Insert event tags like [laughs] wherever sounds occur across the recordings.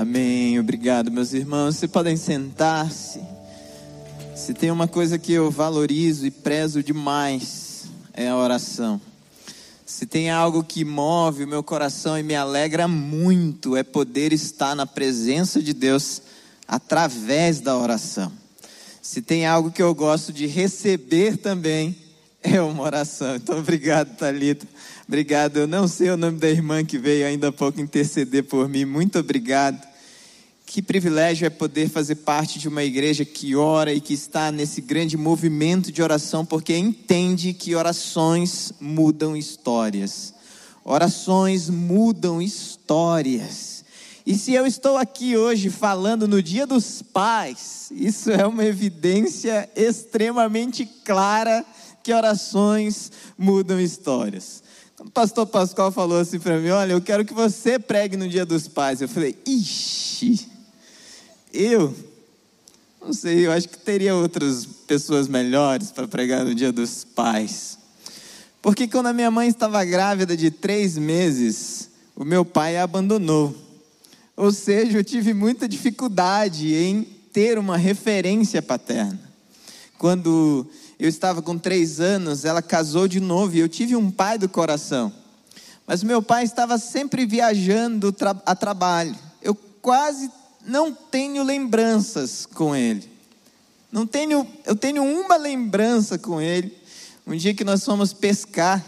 Amém. Obrigado, meus irmãos. Vocês podem sentar-se. Se tem uma coisa que eu valorizo e prezo demais, é a oração. Se tem algo que move o meu coração e me alegra muito, é poder estar na presença de Deus através da oração. Se tem algo que eu gosto de receber também, é uma oração. Então, obrigado, Talita. Obrigado. Eu não sei o nome da irmã que veio ainda há pouco interceder por mim. Muito obrigado. Que privilégio é poder fazer parte de uma igreja que ora e que está nesse grande movimento de oração, porque entende que orações mudam histórias. Orações mudam histórias. E se eu estou aqui hoje falando no Dia dos Pais, isso é uma evidência extremamente clara que orações mudam histórias. O pastor Pascoal falou assim para mim: Olha, eu quero que você pregue no Dia dos Pais. Eu falei: Ixi, eu não sei, eu acho que teria outras pessoas melhores para pregar no Dia dos Pais. Porque quando a minha mãe estava grávida de três meses, o meu pai a abandonou. Ou seja, eu tive muita dificuldade em ter uma referência paterna. Quando eu estava com três anos, ela casou de novo e eu tive um pai do coração. Mas meu pai estava sempre viajando a trabalho. Eu quase não tenho lembranças com ele. Não tenho, eu tenho uma lembrança com ele. Um dia que nós fomos pescar,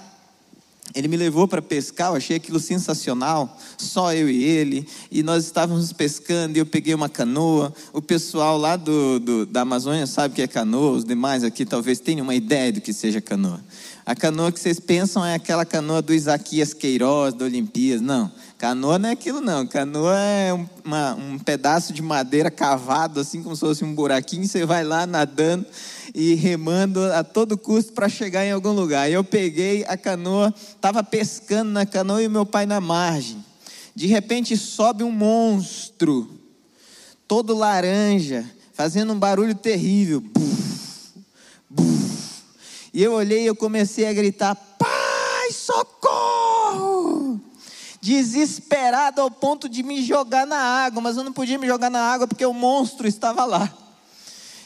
ele me levou para pescar, eu achei aquilo sensacional, só eu e ele, e nós estávamos pescando, e eu peguei uma canoa, o pessoal lá do, do, da Amazônia sabe o que é canoa, os demais aqui talvez tenham uma ideia do que seja canoa. A canoa que vocês pensam é aquela canoa do Isaquias Queiroz, da Olimpíadas, não. Canoa não é aquilo não, canoa é um, uma, um pedaço de madeira cavado, assim como se fosse um buraquinho, você vai lá nadando e remando a todo custo para chegar em algum lugar. Eu peguei a canoa, estava pescando na canoa e meu pai na margem. De repente sobe um monstro, todo laranja, fazendo um barulho terrível. Buf. E eu olhei e eu comecei a gritar: Pai, socorro! desesperado ao ponto de me jogar na água, mas eu não podia me jogar na água porque o monstro estava lá.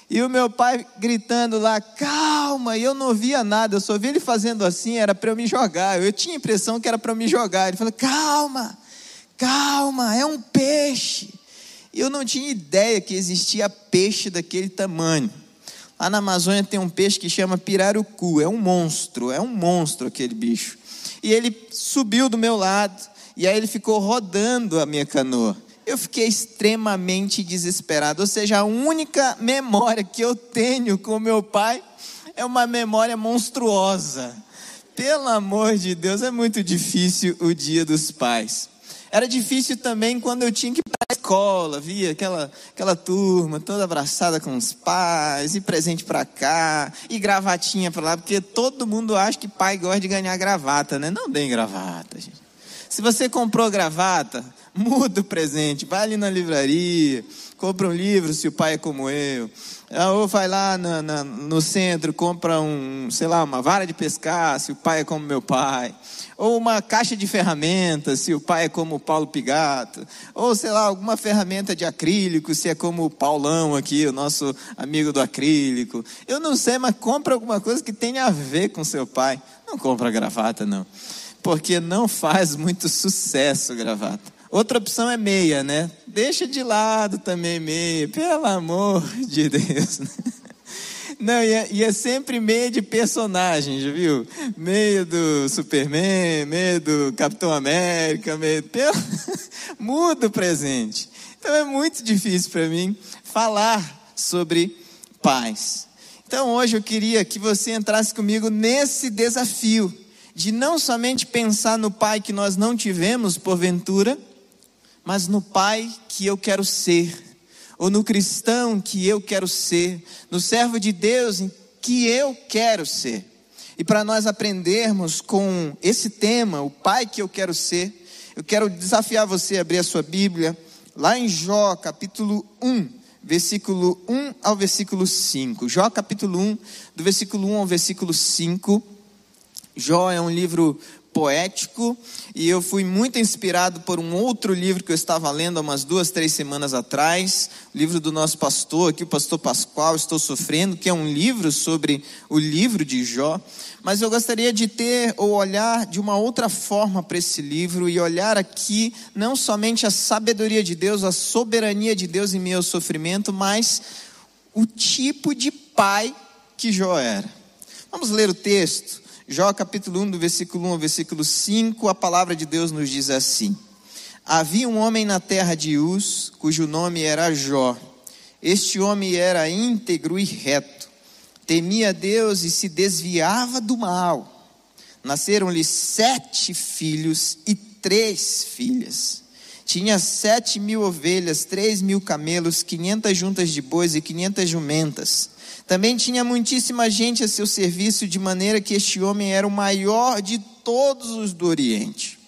E o meu pai gritando lá, calma, e eu não via nada, eu só vi ele fazendo assim, era para eu me jogar. Eu tinha a impressão que era para eu me jogar. Ele falou, calma, calma, é um peixe. E eu não tinha ideia que existia peixe daquele tamanho. Lá na Amazônia tem um peixe que chama pirarucu, é um monstro, é um monstro aquele bicho. E ele subiu do meu lado, e aí ele ficou rodando a minha canoa. Eu fiquei extremamente desesperado. Ou seja, a única memória que eu tenho com meu pai é uma memória monstruosa. Pelo amor de Deus, é muito difícil o dia dos pais. Era difícil também quando eu tinha que escola, via aquela, aquela turma toda abraçada com os pais, e presente para cá, e gravatinha para lá, porque todo mundo acha que pai gosta de ganhar gravata, né? Não tem gravata, gente. Se você comprou gravata, muda o presente, vai ali na livraria, compra um livro se o pai é como eu. Ah, ou vai lá na, na, no centro, compra um, sei lá, uma vara de pescar, se o pai é como meu pai. Ou uma caixa de ferramentas, se o pai é como o Paulo Pigato. Ou, sei lá, alguma ferramenta de acrílico, se é como o Paulão aqui, o nosso amigo do acrílico. Eu não sei, mas compra alguma coisa que tenha a ver com seu pai. Não compra gravata, não porque não faz muito sucesso gravata. Outra opção é meia, né? Deixa de lado também meia, pelo amor de Deus. Né? Não, e é, e é, sempre meia de personagem, já viu? Meia do Superman, meia do Capitão América, meia. Pelo... [laughs] Muda o presente. Então é muito difícil para mim falar sobre paz. Então hoje eu queria que você entrasse comigo nesse desafio de não somente pensar no pai que nós não tivemos porventura, mas no pai que eu quero ser, ou no cristão que eu quero ser, no servo de Deus que eu quero ser. E para nós aprendermos com esse tema, o pai que eu quero ser, eu quero desafiar você a abrir a sua Bíblia, lá em Jó, capítulo 1, versículo 1 ao versículo 5. Jó, capítulo 1, do versículo 1 ao versículo 5. Jó é um livro poético e eu fui muito inspirado por um outro livro que eu estava lendo há umas duas, três semanas atrás, o livro do nosso pastor aqui, o pastor Pascoal, Estou Sofrendo, que é um livro sobre o livro de Jó. Mas eu gostaria de ter ou olhar de uma outra forma para esse livro e olhar aqui não somente a sabedoria de Deus, a soberania de Deus em ao sofrimento, mas o tipo de pai que Jó era. Vamos ler o texto. Jó capítulo 1, do versículo 1 ao versículo 5, a palavra de Deus nos diz assim: Havia um homem na terra de Uz, cujo nome era Jó. Este homem era íntegro e reto, temia Deus e se desviava do mal. Nasceram-lhe sete filhos e três filhas. Tinha sete mil ovelhas, três mil camelos, quinhentas juntas de bois e quinhentas jumentas também tinha muitíssima gente a seu serviço, de maneira que este homem era o maior de todos os do Oriente.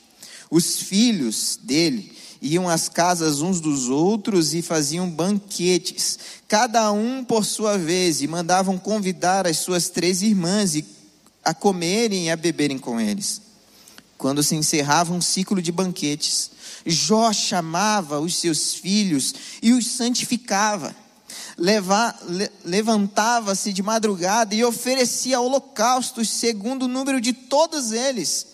Os filhos dele iam às casas uns dos outros e faziam banquetes, cada um por sua vez, e mandavam convidar as suas três irmãs a comerem e a beberem com eles. Quando se encerrava um ciclo de banquetes, Jó chamava os seus filhos e os santificava levantava-se de madrugada e oferecia holocaustos segundo o número de todos eles.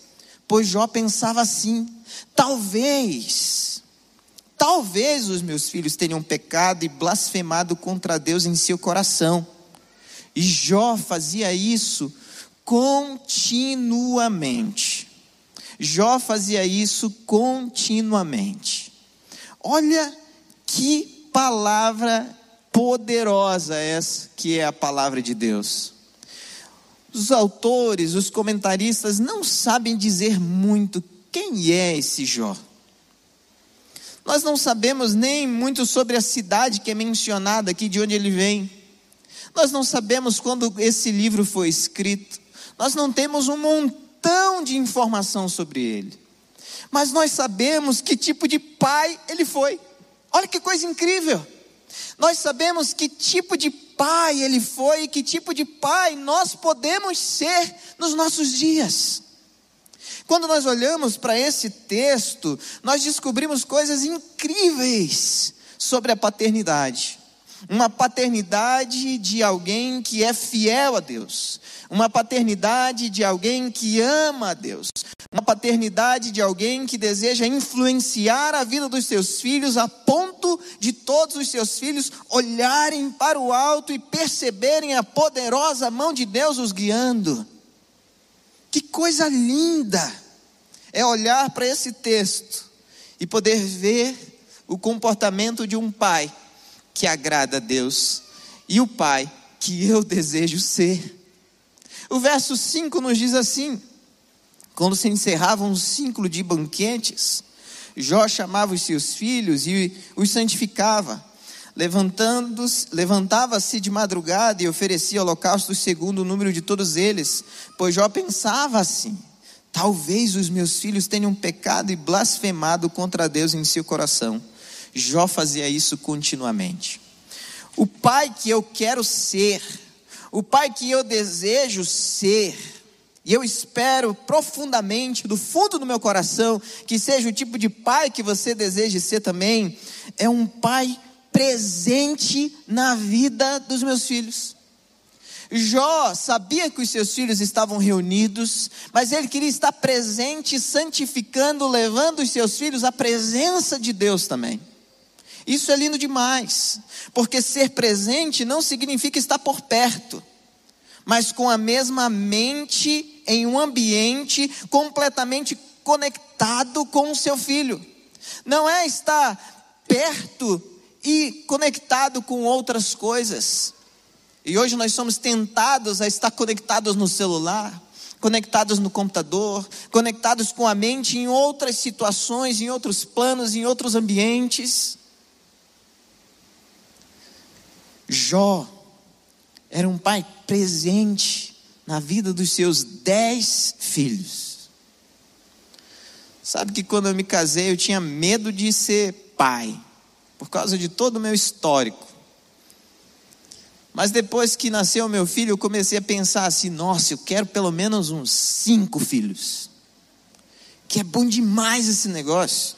Pois Jó pensava assim: talvez, talvez os meus filhos tenham pecado e blasfemado contra Deus em seu coração. E Jó fazia isso continuamente. Jó fazia isso continuamente. Olha que palavra poderosa essa que é a palavra de Deus. Os autores, os comentaristas não sabem dizer muito quem é esse Jó. Nós não sabemos nem muito sobre a cidade que é mencionada aqui, de onde ele vem. Nós não sabemos quando esse livro foi escrito. Nós não temos um montão de informação sobre ele. Mas nós sabemos que tipo de pai ele foi. Olha que coisa incrível. Nós sabemos que tipo de pai ele foi e que tipo de pai nós podemos ser nos nossos dias. Quando nós olhamos para esse texto, nós descobrimos coisas incríveis sobre a paternidade. Uma paternidade de alguém que é fiel a Deus, uma paternidade de alguém que ama a Deus, uma paternidade de alguém que deseja influenciar a vida dos seus filhos a ponto de todos os seus filhos olharem para o alto e perceberem a poderosa mão de Deus os guiando. Que coisa linda! É olhar para esse texto e poder ver o comportamento de um pai que agrada a Deus e o pai que eu desejo ser. O verso 5 nos diz assim: quando se encerrava um ciclo de banquetes, Jó chamava os seus filhos e os santificava. Levantava-se de madrugada e oferecia holocaustos segundo o número de todos eles, pois Jó pensava assim: talvez os meus filhos tenham pecado e blasfemado contra Deus em seu coração. Jó fazia isso continuamente. O pai que eu quero ser, o pai que eu desejo ser, e eu espero profundamente, do fundo do meu coração, que seja o tipo de pai que você deseja ser também, é um pai presente na vida dos meus filhos. Jó sabia que os seus filhos estavam reunidos, mas ele queria estar presente, santificando, levando os seus filhos à presença de Deus também. Isso é lindo demais, porque ser presente não significa estar por perto mas com a mesma mente em um ambiente completamente conectado com o seu filho. Não é estar perto e conectado com outras coisas. E hoje nós somos tentados a estar conectados no celular, conectados no computador, conectados com a mente em outras situações, em outros planos, em outros ambientes. Jó era um pai presente na vida dos seus dez filhos. Sabe que quando eu me casei eu tinha medo de ser pai, por causa de todo o meu histórico. Mas depois que nasceu meu filho, eu comecei a pensar assim: nossa, eu quero pelo menos uns cinco filhos. que é bom demais esse negócio.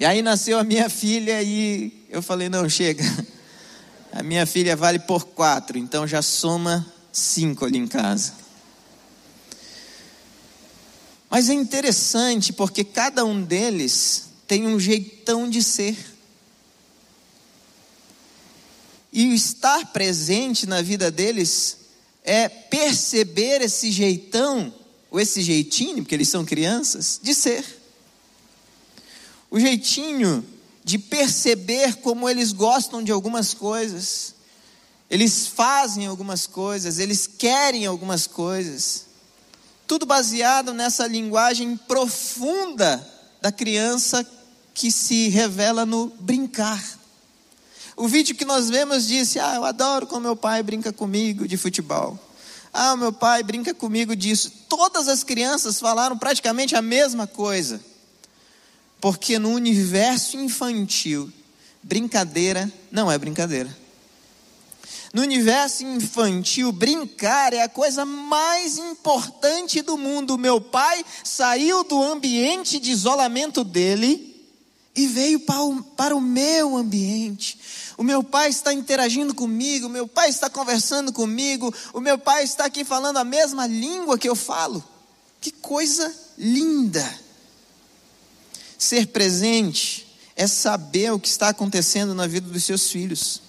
E aí nasceu a minha filha e eu falei: não, chega. A minha filha vale por quatro, então já soma cinco ali em casa. Mas é interessante porque cada um deles tem um jeitão de ser. E estar presente na vida deles é perceber esse jeitão, ou esse jeitinho, porque eles são crianças, de ser. O jeitinho de perceber como eles gostam de algumas coisas, eles fazem algumas coisas, eles querem algumas coisas. Tudo baseado nessa linguagem profunda da criança que se revela no brincar. O vídeo que nós vemos disse: Ah, eu adoro como meu pai brinca comigo de futebol. Ah, meu pai brinca comigo disso. Todas as crianças falaram praticamente a mesma coisa. Porque no universo infantil, brincadeira não é brincadeira. No universo infantil, brincar é a coisa mais importante do mundo. Meu pai saiu do ambiente de isolamento dele e veio para o, para o meu ambiente o meu pai está interagindo comigo, o meu pai está conversando comigo, o meu pai está aqui falando a mesma língua que eu falo. Que coisa linda! Ser presente é saber o que está acontecendo na vida dos seus filhos,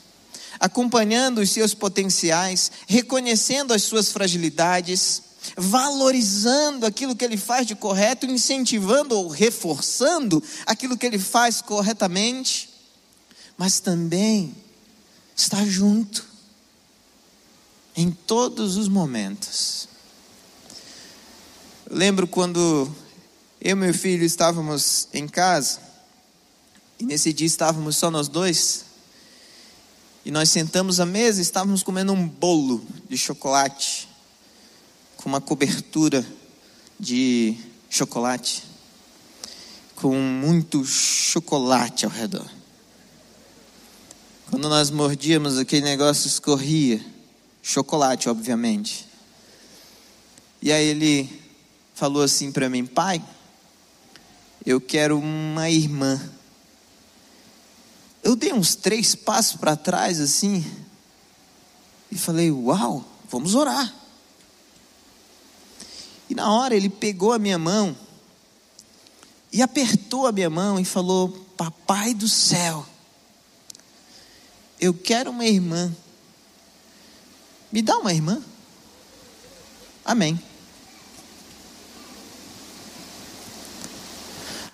acompanhando os seus potenciais, reconhecendo as suas fragilidades, valorizando aquilo que ele faz de correto, incentivando ou reforçando aquilo que ele faz corretamente mas também está junto em todos os momentos. Lembro quando eu e meu filho estávamos em casa, e nesse dia estávamos só nós dois, e nós sentamos à mesa e estávamos comendo um bolo de chocolate, com uma cobertura de chocolate, com muito chocolate ao redor. Quando nós mordíamos, aquele negócio escorria. Chocolate, obviamente. E aí ele falou assim para mim: Pai, eu quero uma irmã. Eu dei uns três passos para trás assim. E falei: Uau, vamos orar. E na hora ele pegou a minha mão e apertou a minha mão e falou: Papai do céu, eu quero uma irmã. Me dá uma irmã. Amém.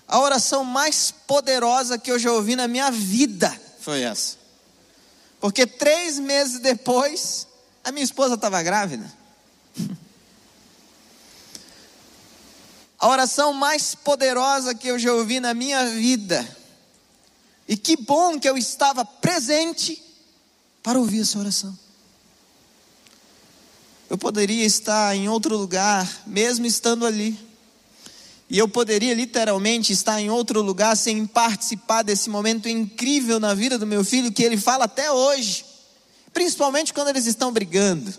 A oração mais poderosa que eu já ouvi na minha vida foi essa. Porque três meses depois, a minha esposa estava grávida. [laughs] A oração mais poderosa que eu já ouvi na minha vida e que bom que eu estava presente para ouvir essa oração. Eu poderia estar em outro lugar, mesmo estando ali. E eu poderia literalmente estar em outro lugar sem participar desse momento incrível na vida do meu filho, que ele fala até hoje, principalmente quando eles estão brigando.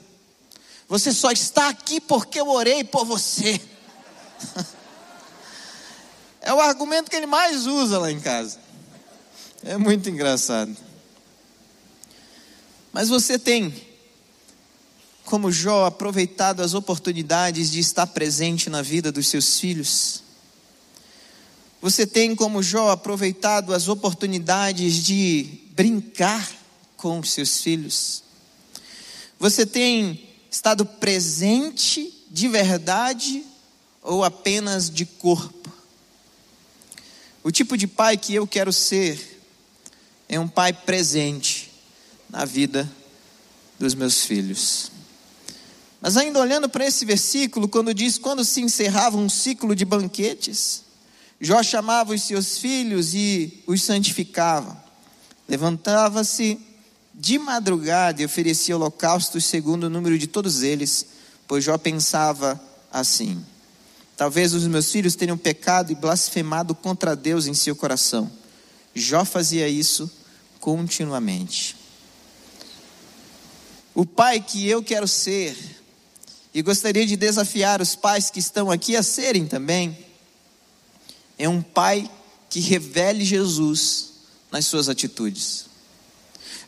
Você só está aqui porque eu orei por você. [laughs] É o argumento que ele mais usa lá em casa. É muito engraçado. Mas você tem, como Jó, aproveitado as oportunidades de estar presente na vida dos seus filhos? Você tem, como Jó, aproveitado as oportunidades de brincar com os seus filhos? Você tem estado presente de verdade ou apenas de corpo? O tipo de pai que eu quero ser é um pai presente na vida dos meus filhos. Mas ainda olhando para esse versículo, quando diz: quando se encerrava um ciclo de banquetes, Jó chamava os seus filhos e os santificava. Levantava-se de madrugada e oferecia holocaustos segundo o número de todos eles, pois Jó pensava assim: talvez os meus filhos tenham pecado e blasfemado contra Deus em seu coração. Jó fazia isso continuamente. O pai que eu quero ser e gostaria de desafiar os pais que estão aqui a serem também, é um pai que revele Jesus nas suas atitudes.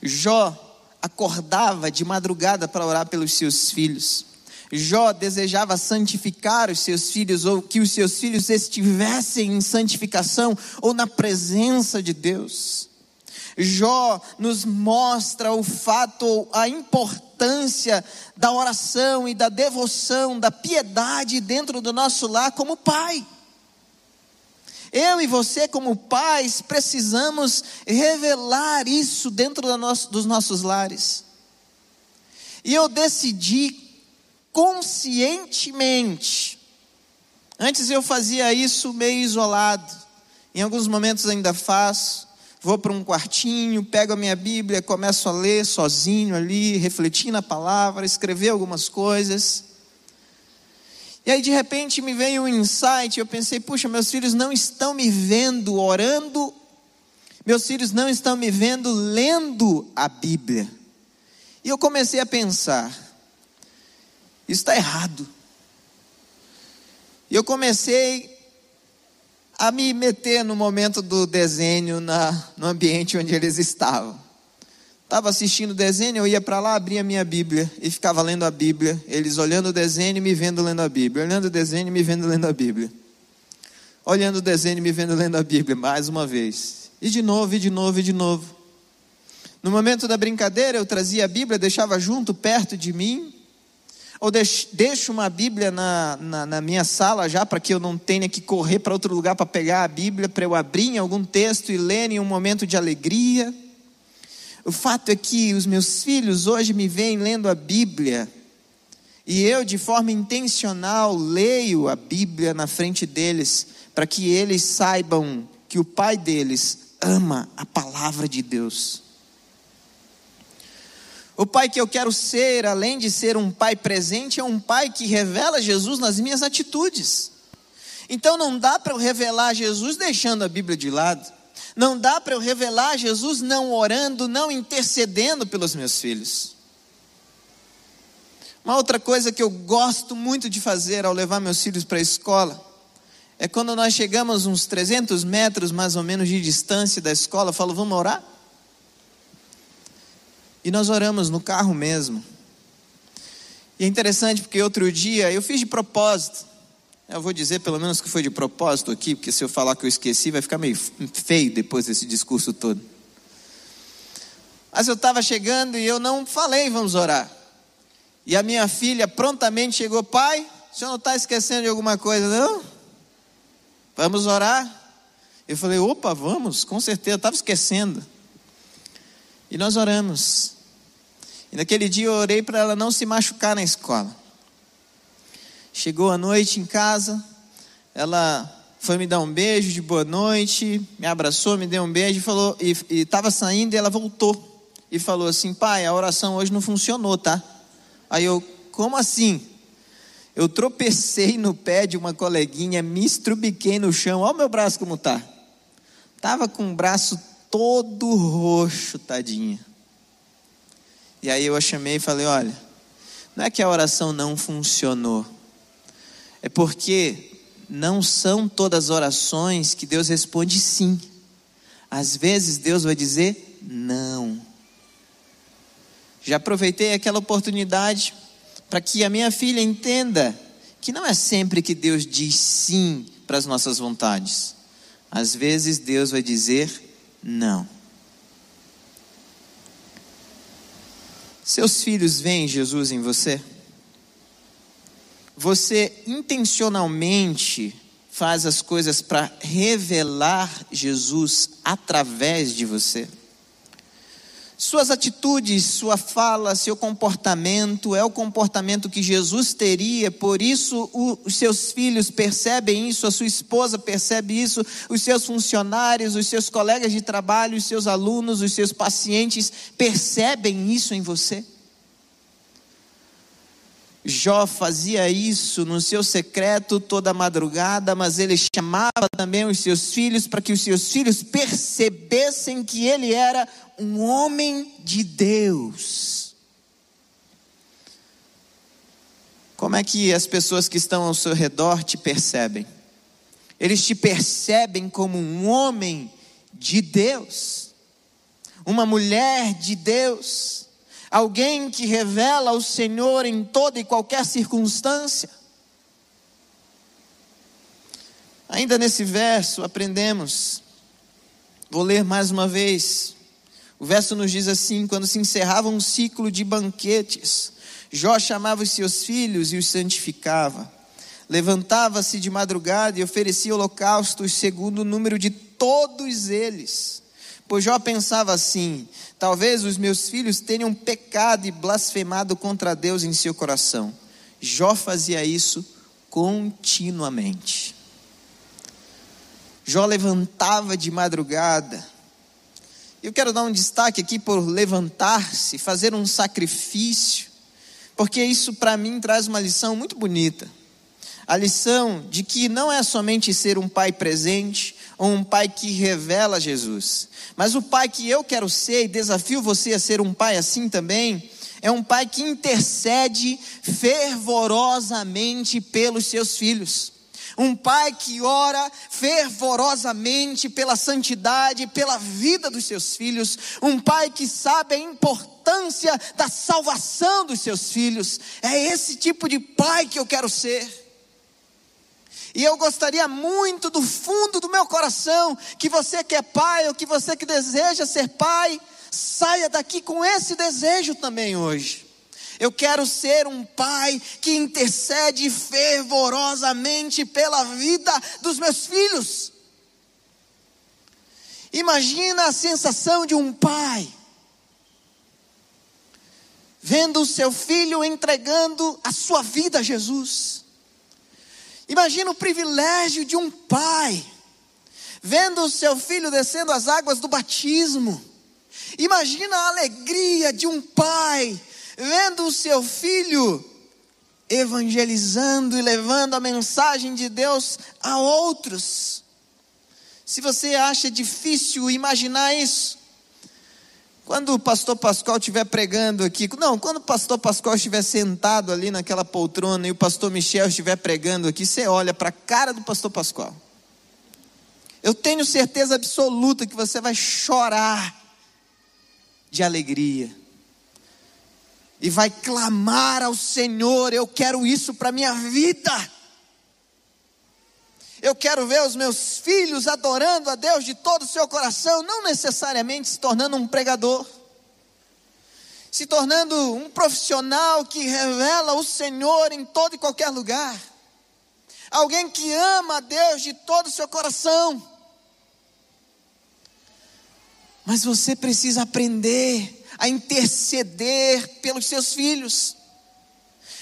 Jó acordava de madrugada para orar pelos seus filhos. Jó desejava santificar os seus filhos, ou que os seus filhos estivessem em santificação ou na presença de Deus. Jó nos mostra o fato, a importância da oração e da devoção, da piedade dentro do nosso lar como pai. Eu e você, como pais, precisamos revelar isso dentro dos nossos lares. E eu decidi conscientemente. Antes eu fazia isso meio isolado, em alguns momentos ainda faço. Vou para um quartinho, pego a minha Bíblia, começo a ler sozinho ali, refletindo a palavra, escrever algumas coisas. E aí de repente me veio um insight, eu pensei, puxa, meus filhos não estão me vendo orando, meus filhos não estão me vendo lendo a Bíblia. E eu comecei a pensar, isso está errado. E eu comecei a me meter no momento do desenho na, no ambiente onde eles estavam. Estava assistindo o desenho, eu ia para lá, abria a minha Bíblia e ficava lendo a Bíblia. Eles olhando o desenho e me vendo lendo a Bíblia. Olhando o desenho e me vendo lendo a Bíblia. Olhando o desenho e me vendo lendo a Bíblia, mais uma vez. E de novo, e de novo, e de novo. No momento da brincadeira, eu trazia a Bíblia, deixava junto, perto de mim. Ou deixo uma Bíblia na, na, na minha sala já, para que eu não tenha que correr para outro lugar para pegar a Bíblia, para eu abrir em algum texto e ler em um momento de alegria. O fato é que os meus filhos hoje me veem lendo a Bíblia, e eu, de forma intencional, leio a Bíblia na frente deles, para que eles saibam que o pai deles ama a palavra de Deus. O pai que eu quero ser, além de ser um pai presente, é um pai que revela Jesus nas minhas atitudes. Então não dá para eu revelar Jesus deixando a Bíblia de lado. Não dá para eu revelar Jesus não orando, não intercedendo pelos meus filhos. Uma outra coisa que eu gosto muito de fazer ao levar meus filhos para a escola é quando nós chegamos uns 300 metros mais ou menos de distância da escola, eu falo, vamos orar? E nós oramos no carro mesmo. E é interessante porque outro dia eu fiz de propósito. Eu vou dizer pelo menos que foi de propósito aqui, porque se eu falar que eu esqueci, vai ficar meio feio depois desse discurso todo. Mas eu estava chegando e eu não falei, vamos orar. E a minha filha prontamente chegou, pai, o senhor não está esquecendo de alguma coisa, não? Vamos orar? Eu falei, opa, vamos, com certeza, estava esquecendo. E nós oramos. E naquele dia eu orei para ela não se machucar na escola. Chegou a noite em casa, ela foi me dar um beijo de boa noite, me abraçou, me deu um beijo e falou e estava saindo e ela voltou e falou assim: "Pai, a oração hoje não funcionou, tá?" Aí eu: "Como assim?" Eu tropecei no pé de uma coleguinha, me estrubiquei no chão. Olha o meu braço como tá. Tava com o braço todo roxo, tadinha. E aí eu a chamei e falei: "Olha, não é que a oração não funcionou é porque não são todas as orações que Deus responde sim. Às vezes Deus vai dizer não. Já aproveitei aquela oportunidade para que a minha filha entenda que não é sempre que Deus diz sim para as nossas vontades. Às vezes Deus vai dizer não. Seus filhos veem Jesus em você? você intencionalmente faz as coisas para revelar Jesus através de você? Suas atitudes, sua fala, seu comportamento é o comportamento que Jesus teria, por isso os seus filhos percebem isso, a sua esposa percebe isso, os seus funcionários, os seus colegas de trabalho, os seus alunos, os seus pacientes percebem isso em você. Jó fazia isso no seu secreto toda madrugada, mas ele chamava também os seus filhos para que os seus filhos percebessem que ele era um homem de Deus. Como é que as pessoas que estão ao seu redor te percebem? Eles te percebem como um homem de Deus, uma mulher de Deus, alguém que revela o Senhor em toda e qualquer circunstância. Ainda nesse verso aprendemos, vou ler mais uma vez. O verso nos diz assim: quando se encerrava um ciclo de banquetes, Jó chamava os seus filhos e os santificava. Levantava-se de madrugada e oferecia holocaustos segundo o número de todos eles. Pois Jó pensava assim: talvez os meus filhos tenham pecado e blasfemado contra Deus em seu coração. Jó fazia isso continuamente. Jó levantava de madrugada. Eu quero dar um destaque aqui por levantar-se, fazer um sacrifício, porque isso para mim traz uma lição muito bonita. A lição de que não é somente ser um pai presente um pai que revela Jesus, mas o pai que eu quero ser e desafio você a ser um pai assim também, é um pai que intercede fervorosamente pelos seus filhos um pai que ora fervorosamente pela santidade, pela vida dos seus filhos, um pai que sabe a importância da salvação dos seus filhos. É esse tipo de pai que eu quero ser. E eu gostaria muito do fundo do meu coração que você que é pai ou que você que deseja ser pai, saia daqui com esse desejo também hoje. Eu quero ser um pai que intercede fervorosamente pela vida dos meus filhos. Imagina a sensação de um pai vendo o seu filho entregando a sua vida a Jesus. Imagina o privilégio de um pai vendo o seu filho descendo as águas do batismo. Imagina a alegria de um pai vendo o seu filho evangelizando e levando a mensagem de Deus a outros. Se você acha difícil imaginar isso, quando o pastor Pascoal estiver pregando aqui, não, quando o pastor Pascoal estiver sentado ali naquela poltrona e o pastor Michel estiver pregando aqui, você olha para a cara do pastor Pascoal. Eu tenho certeza absoluta que você vai chorar de alegria e vai clamar ao Senhor: Eu quero isso para minha vida. Eu quero ver os meus filhos adorando a Deus de todo o seu coração, não necessariamente se tornando um pregador, se tornando um profissional que revela o Senhor em todo e qualquer lugar, alguém que ama a Deus de todo o seu coração. Mas você precisa aprender a interceder pelos seus filhos.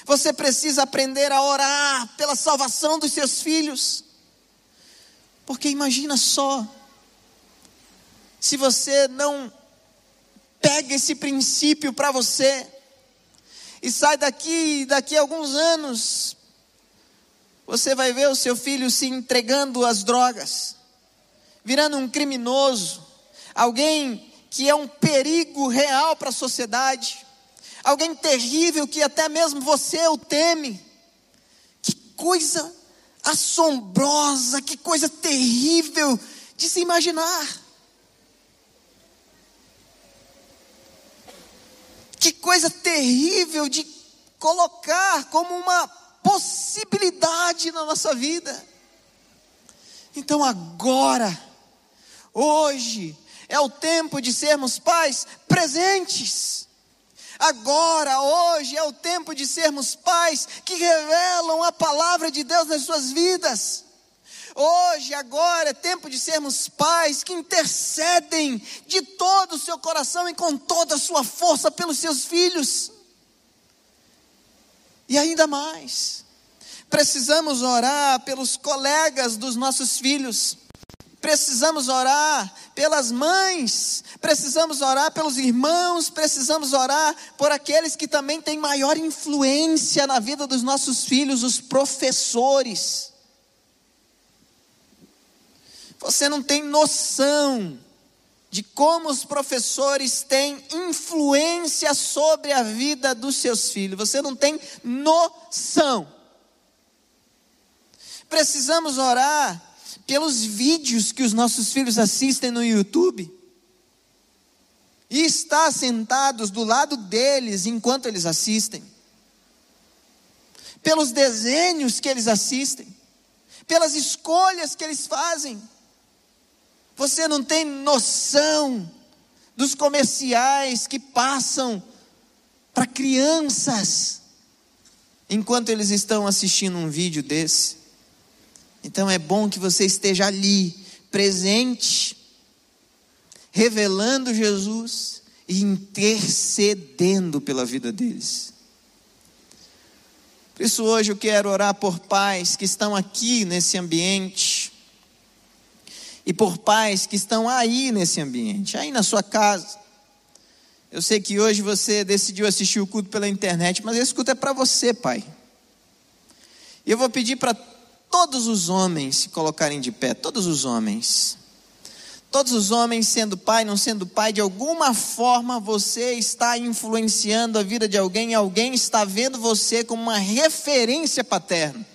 Você precisa aprender a orar pela salvação dos seus filhos. Porque imagina só, se você não pega esse princípio para você e sai daqui, daqui a alguns anos, você vai ver o seu filho se entregando às drogas, virando um criminoso, alguém que é um perigo real para a sociedade, alguém terrível que até mesmo você o teme. Que coisa assombrosa, que coisa terrível de se imaginar. Que coisa terrível de colocar como uma possibilidade na nossa vida. Então agora, hoje, é o tempo de sermos pais presentes. Agora, hoje, é o tempo de sermos pais que revelam a palavra de Deus nas suas vidas. Hoje, agora, é tempo de sermos pais que intercedem de todo o seu coração e com toda a sua força pelos seus filhos. E ainda mais, precisamos orar pelos colegas dos nossos filhos precisamos orar pelas mães, precisamos orar pelos irmãos, precisamos orar por aqueles que também têm maior influência na vida dos nossos filhos, os professores. Você não tem noção de como os professores têm influência sobre a vida dos seus filhos. Você não tem noção. Precisamos orar pelos vídeos que os nossos filhos assistem no YouTube. E estar sentados do lado deles enquanto eles assistem. Pelos desenhos que eles assistem. Pelas escolhas que eles fazem você não tem noção dos comerciais que passam para crianças enquanto eles estão assistindo um vídeo desse. Então é bom que você esteja ali, presente, revelando Jesus e intercedendo pela vida deles. Por isso hoje eu quero orar por pais que estão aqui nesse ambiente e por pais que estão aí nesse ambiente, aí na sua casa. Eu sei que hoje você decidiu assistir o culto pela internet, mas esse culto é para você, pai. E eu vou pedir para todos os homens se colocarem de pé, todos os homens. Todos os homens, sendo pai, não sendo pai, de alguma forma você está influenciando a vida de alguém, alguém está vendo você como uma referência paterna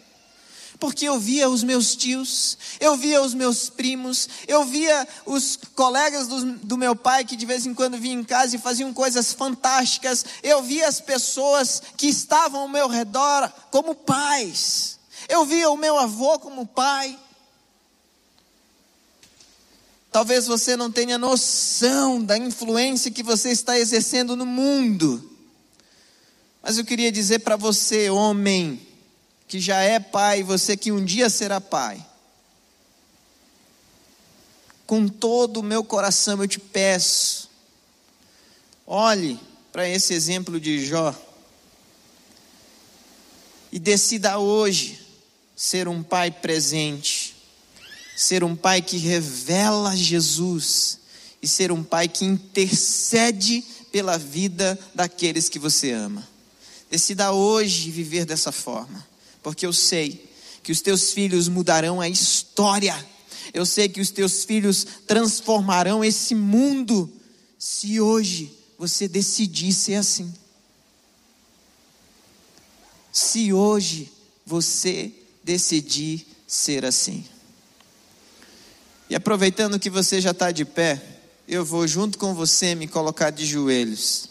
porque eu via os meus tios, eu via os meus primos, eu via os colegas do, do, meu pai que de vez em quando vinham em casa e faziam coisas fantásticas, eu via as pessoas que estavam ao meu redor como pais, eu via o meu avô como pai. Talvez você não tenha noção da influência que você está exercendo no mundo, mas eu queria dizer para você, homem, que já é pai, você que um dia será pai. Com todo o meu coração eu te peço, olhe para esse exemplo de Jó e decida hoje ser um pai presente, ser um pai que revela Jesus e ser um pai que intercede pela vida daqueles que você ama. Decida hoje viver dessa forma porque eu sei que os teus filhos mudarão a história, eu sei que os teus filhos transformarão esse mundo, se hoje você decidir ser assim. Se hoje você decidir ser assim. E aproveitando que você já está de pé, eu vou junto com você me colocar de joelhos.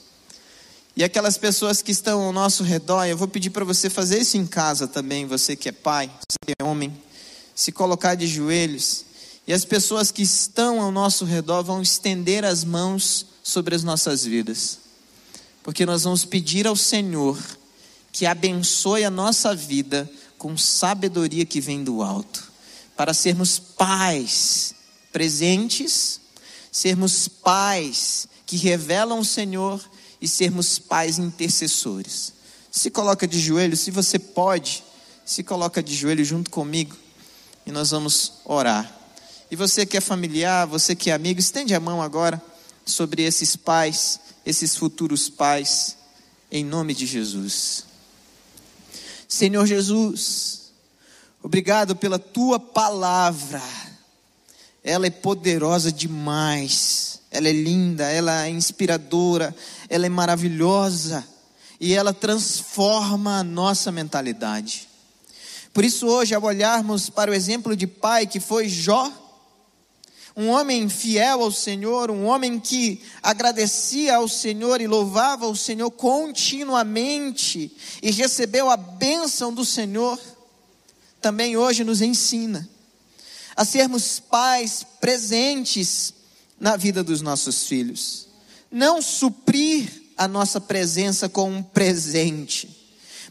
E aquelas pessoas que estão ao nosso redor, eu vou pedir para você fazer isso em casa também, você que é pai, você que é homem, se colocar de joelhos. E as pessoas que estão ao nosso redor vão estender as mãos sobre as nossas vidas. Porque nós vamos pedir ao Senhor que abençoe a nossa vida com sabedoria que vem do alto, para sermos pais presentes, sermos pais que revelam o Senhor e sermos pais intercessores. Se coloca de joelho, se você pode, se coloca de joelho junto comigo e nós vamos orar. E você que é familiar, você que é amigo, estende a mão agora sobre esses pais, esses futuros pais, em nome de Jesus. Senhor Jesus, obrigado pela tua palavra, ela é poderosa demais. Ela é linda, ela é inspiradora, ela é maravilhosa. E ela transforma a nossa mentalidade. Por isso, hoje, ao olharmos para o exemplo de pai que foi Jó, um homem fiel ao Senhor, um homem que agradecia ao Senhor e louvava o Senhor continuamente e recebeu a bênção do Senhor, também hoje nos ensina a sermos pais presentes na vida dos nossos filhos. Não suprir a nossa presença com um presente,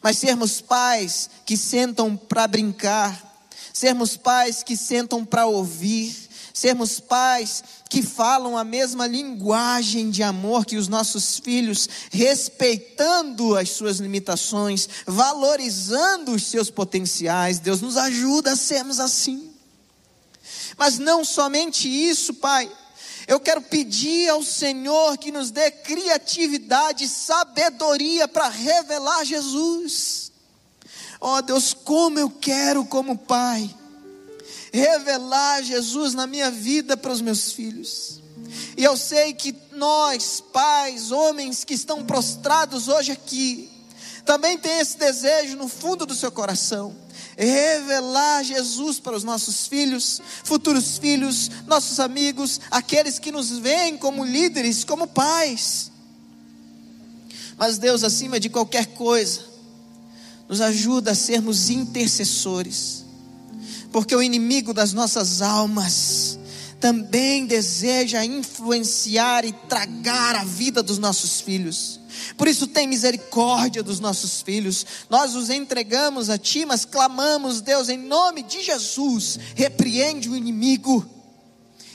mas sermos pais que sentam para brincar, sermos pais que sentam para ouvir, sermos pais que falam a mesma linguagem de amor que os nossos filhos, respeitando as suas limitações, valorizando os seus potenciais. Deus nos ajuda a sermos assim. Mas não somente isso, Pai, eu quero pedir ao Senhor que nos dê criatividade, sabedoria para revelar Jesus. Oh Deus, como eu quero, como Pai, revelar Jesus na minha vida para os meus filhos. E eu sei que nós, pais, homens que estão prostrados hoje aqui, também tem esse desejo no fundo do seu coração revelar Jesus para os nossos filhos, futuros filhos, nossos amigos, aqueles que nos veem como líderes, como pais. Mas Deus, acima de qualquer coisa, nos ajuda a sermos intercessores, porque o inimigo das nossas almas também deseja influenciar e tragar a vida dos nossos filhos. Por isso, tem misericórdia dos nossos filhos. Nós os entregamos a Ti, mas clamamos, Deus, em nome de Jesus, repreende o inimigo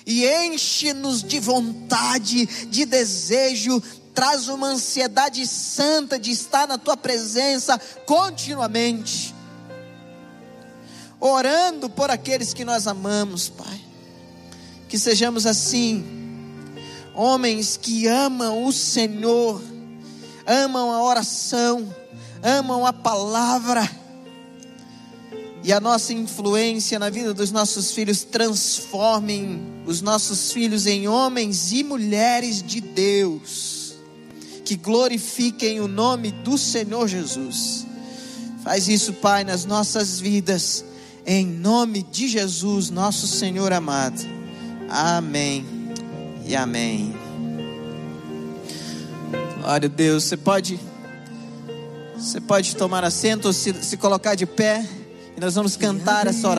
e enche-nos de vontade, de desejo, traz uma ansiedade santa de estar na Tua presença continuamente, orando por aqueles que nós amamos, Pai. Que sejamos assim, homens que amam o Senhor amam a oração, amam a palavra. E a nossa influência na vida dos nossos filhos transformem os nossos filhos em homens e mulheres de Deus, que glorifiquem o nome do Senhor Jesus. Faz isso, Pai, nas nossas vidas, em nome de Jesus, nosso Senhor amado. Amém e amém. Glória a Deus. Você pode, você pode tomar assento se, se colocar de pé. E nós vamos cantar essa oração.